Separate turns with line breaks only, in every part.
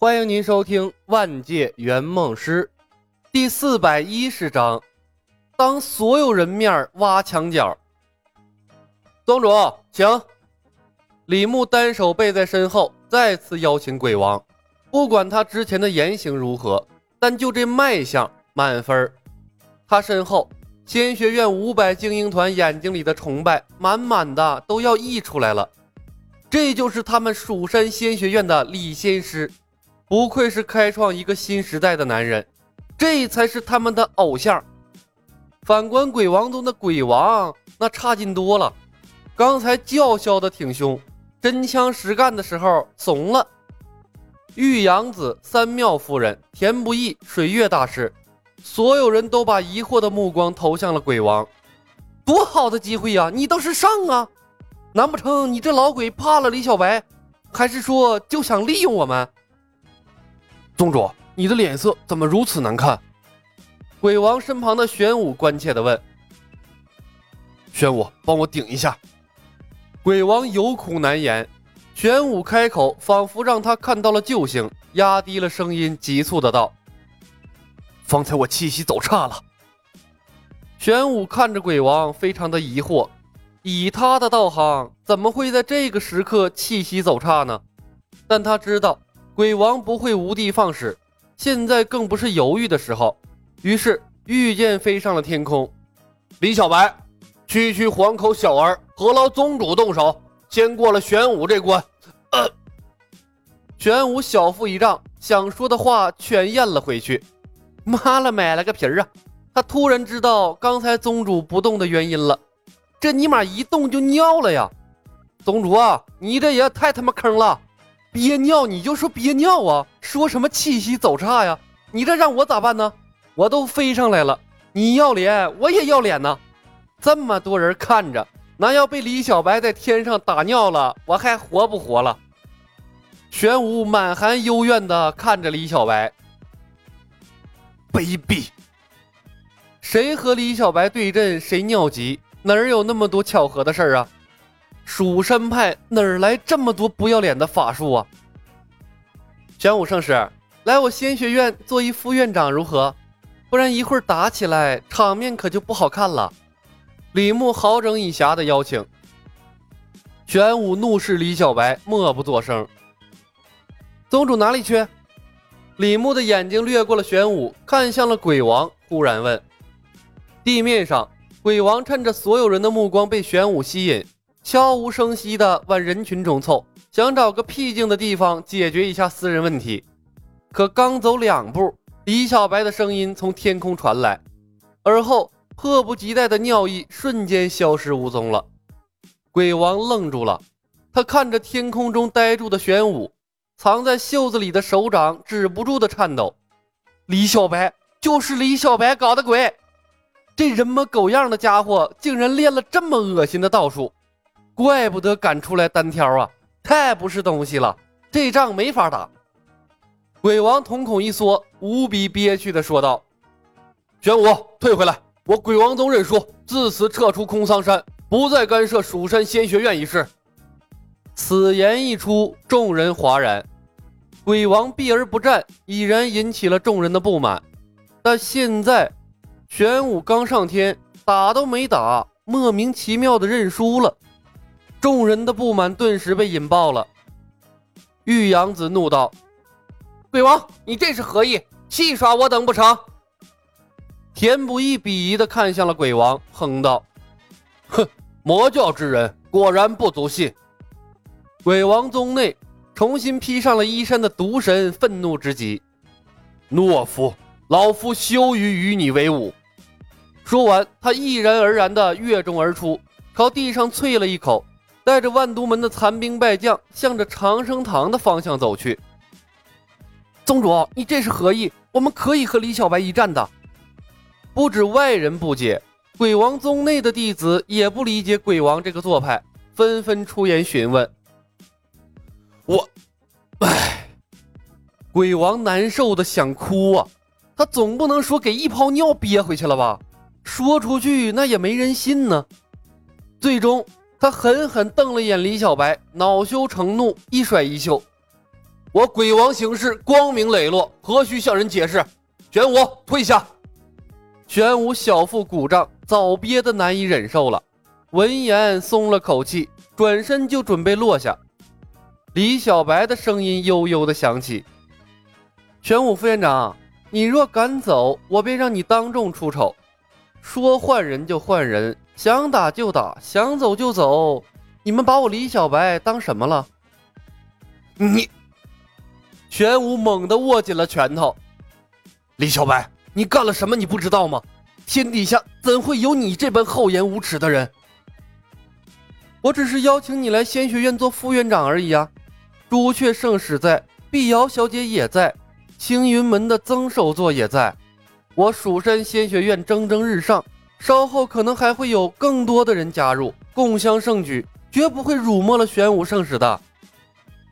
欢迎您收听《万界圆梦师》第四百一十章。当所有人面挖墙角，宗主，请。李牧单手背在身后，再次邀请鬼王。不管他之前的言行如何，但就这卖相，满分。他身后，仙学院五百精英团眼睛里的崇拜，满满的都要溢出来了。这就是他们蜀山仙学院的李仙师。不愧是开创一个新时代的男人，这才是他们的偶像。反观鬼王宗的鬼王，那差劲多了。刚才叫嚣的挺凶，真枪实干的时候怂了。玉阳子、三妙夫人、田不易、水月大师，所有人都把疑惑的目光投向了鬼王。多好的机会呀！你倒是上啊！难不成你这老鬼怕了李小白，还是说就想利用我们？
宗主，你的脸色怎么如此难看？
鬼王身旁的玄武关切地问。
玄武，帮我顶一下。
鬼王有苦难言，玄武开口，仿佛让他看到了救星，压低了声音，急促的道：“
方才我气息走差了。”
玄武看着鬼王，非常的疑惑，以他的道行，怎么会在这个时刻气息走差呢？但他知道。鬼王不会无的放矢，现在更不是犹豫的时候。于是御剑飞上了天空。
李小白，区区黄口小儿，何劳宗主动手？先过了玄武这关。
玄武小腹一胀，想说的话全咽了回去。妈了，买了个皮儿啊！他突然知道刚才宗主不动的原因了。这尼玛一动就尿了呀！宗主啊，你这也太他妈坑了！憋尿你就说憋尿啊，说什么气息走差呀？你这让我咋办呢？我都飞上来了，你要脸我也要脸呢。这么多人看着，那要被李小白在天上打尿了，我还活不活了？玄武满含幽怨的看着李小白，
卑鄙！
谁和李小白对阵，谁尿急，哪有那么多巧合的事儿啊？蜀山派哪儿来这么多不要脸的法术啊？玄武圣师，来我仙学院做一副院长如何？不然一会儿打起来，场面可就不好看了。李牧好整以暇的邀请。玄武怒视李小白，默不作声。宗主哪里去？李牧的眼睛掠过了玄武，看向了鬼王，忽然问：地面上，鬼王趁着所有人的目光被玄武吸引。悄无声息地往人群中凑，想找个僻静的地方解决一下私人问题。可刚走两步，李小白的声音从天空传来，而后迫不及待的尿意瞬间消失无踪了。鬼王愣住了，他看着天空中呆住的玄武，藏在袖子里的手掌止不住的颤抖。李小白就是李小白搞的鬼，这人模狗样的家伙竟然练了这么恶心的道术！怪不得敢出来单挑啊！太不是东西了，这仗没法打。鬼王瞳孔一缩，无比憋屈的说道：“
玄武，退回来！我鬼王宗认输，自此撤出空桑山，不再干涉蜀山仙学院一事。”
此言一出，众人哗然。鬼王避而不战，已然引起了众人的不满。但现在，玄武刚上天，打都没打，莫名其妙的认输了。众人的不满顿时被引爆了。玉阳子怒道：“
鬼王，你这是何意？戏耍我等不成？”
田不易鄙夷的看向了鬼王，哼道：“
哼，魔教之人果然不足信。”
鬼王宗内重新披上了衣衫的毒神愤怒之极：“
懦夫，老夫羞于与你为伍！”
说完，他毅然而然的跃中而出，朝地上啐了一口。带着万都门的残兵败将，向着长生堂的方向走去。宗主，你这是何意？我们可以和李小白一战的。不止外人不解，鬼王宗内的弟子也不理解鬼王这个做派，纷纷出言询问。
我，唉，
鬼王难受的想哭啊！他总不能说给一泡尿憋回去了吧？说出去那也没人信呢。最终。他狠狠瞪了眼李小白，恼羞成怒，一甩衣袖：“
我鬼王行事光明磊落，何须向人解释？玄武退下。
玄武小腹鼓胀，早憋得难以忍受了。闻言松了口气，转身就准备落下。李小白的声音悠悠的响起：“玄武副院长，你若敢走，我便让你当众出丑。说换人就换人，想打就打，想走就走。你们把我李小白当什么了？”
你，
玄武猛地握紧了拳头。
李小白，你干了什么？你不知道吗？天底下怎会有你这般厚颜无耻的人？
我只是邀请你来仙学院做副院长而已啊！朱雀圣使在，碧瑶小姐也在，青云门的曾首座也在。我蜀山仙学院蒸蒸日上，稍后可能还会有更多的人加入，共襄盛举，绝不会辱没了玄武圣使的。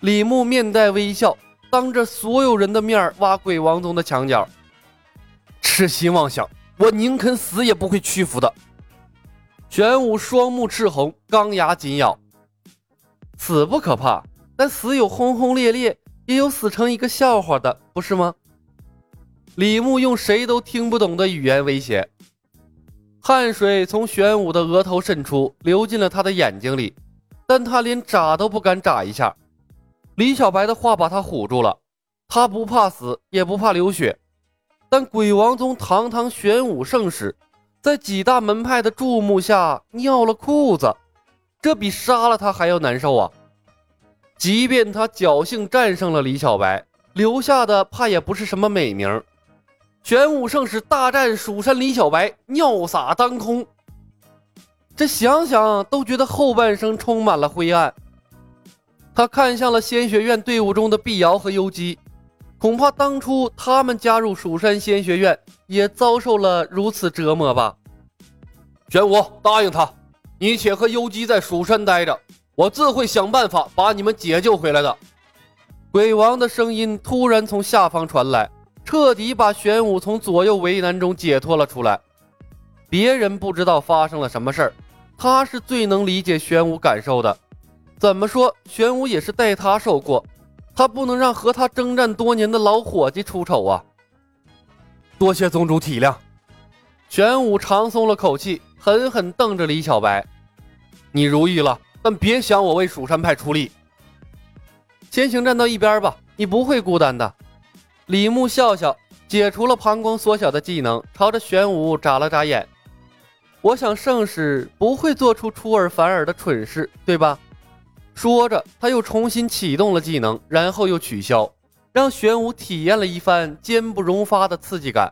李牧面带微笑，当着所有人的面挖鬼王宗的墙角，
痴心妄想！我宁肯死也不会屈服的。
玄武双目赤红，钢牙紧咬。死不可怕，但死有轰轰烈烈，也有死成一个笑话的，不是吗？李牧用谁都听不懂的语言威胁。汗水从玄武的额头渗出，流进了他的眼睛里，但他连眨都不敢眨一下。李小白的话把他唬住了，他不怕死，也不怕流血，但鬼王宗堂堂玄武圣使。在几大门派的注目下尿了裤子，这比杀了他还要难受啊！即便他侥幸战胜了李小白，留下的怕也不是什么美名。玄武圣使大战蜀山李小白，尿洒当空。这想想都觉得后半生充满了灰暗。他看向了仙学院队伍中的碧瑶和幽姬。恐怕当初他们加入蜀山仙学院，也遭受了如此折磨吧。
玄武，答应他，你且和幽姬在蜀山待着，我自会想办法把你们解救回来的。
鬼王的声音突然从下方传来，彻底把玄武从左右为难中解脱了出来。别人不知道发生了什么事儿，他是最能理解玄武感受的。怎么说，玄武也是代他受过。他不能让和他征战多年的老伙计出丑啊！
多谢宗主体谅。
玄武长松了口气，狠狠瞪着李小白：“
你如意了，但别想我为蜀山派出力。
先行站到一边吧，你不会孤单的。”李牧笑笑，解除了膀胱缩小的技能，朝着玄武眨了眨眼：“我想圣使不会做出出尔反尔的蠢事，对吧？”说着，他又重新启动了技能，然后又取消，让玄武体验了一番坚不容发的刺激感。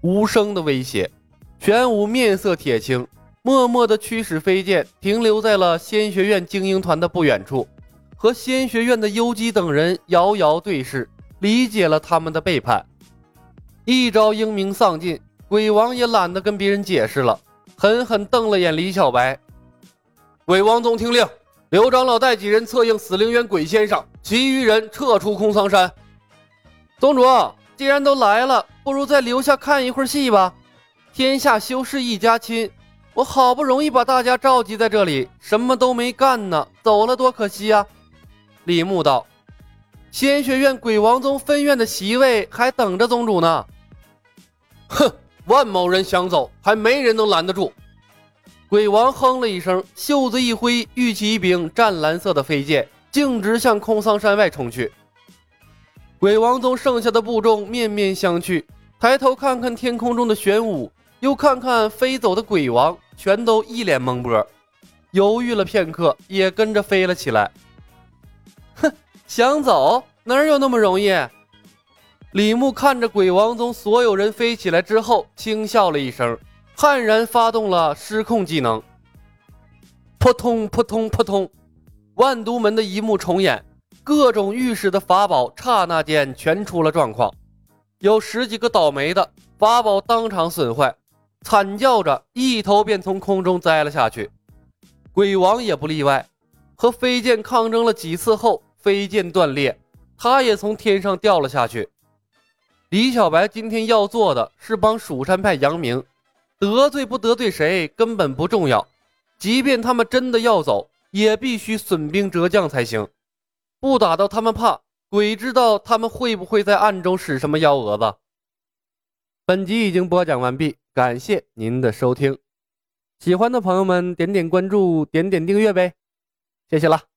无声的威胁，玄武面色铁青，默默地驱使飞剑停留在了仙学院精英团的不远处，和仙学院的幽姬等人遥遥对视，理解了他们的背叛。一招英名丧尽，鬼王也懒得跟别人解释了，狠狠瞪了眼李小白。
鬼王宗听令。刘长老带几人策应死灵渊鬼先生，其余人撤出空桑山。
宗主，既然都来了，不如再留下看一会儿戏吧。天下修士一家亲，我好不容易把大家召集在这里，什么都没干呢，走了多可惜啊！李牧道：“仙学院鬼王宗分院的席位还等着宗主呢。”
哼，万某人想走，还没人能拦得住。
鬼王哼了一声，袖子一挥，玉起一柄湛蓝色的飞剑，径直向空桑山外冲去。鬼王宗剩下的部众面面相觑，抬头看看天空中的玄武，又看看飞走的鬼王，全都一脸懵波，犹豫了片刻，也跟着飞了起来。想走哪有那么容易？李牧看着鬼王宗所有人飞起来之后，轻笑了一声。悍然发动了失控技能，扑通扑通扑通，万毒门的一幕重演，各种御史的法宝刹那间全出了状况，有十几个倒霉的法宝当场损坏，惨叫着一头便从空中栽了下去。鬼王也不例外，和飞剑抗争了几次后，飞剑断裂，他也从天上掉了下去。李小白今天要做的是帮蜀山派扬名。得罪不得罪谁根本不重要，即便他们真的要走，也必须损兵折将才行。不打到他们怕，鬼知道他们会不会在暗中使什么幺蛾子。本集已经播讲完毕，感谢您的收听。喜欢的朋友们点点关注，点点订阅呗，谢谢了。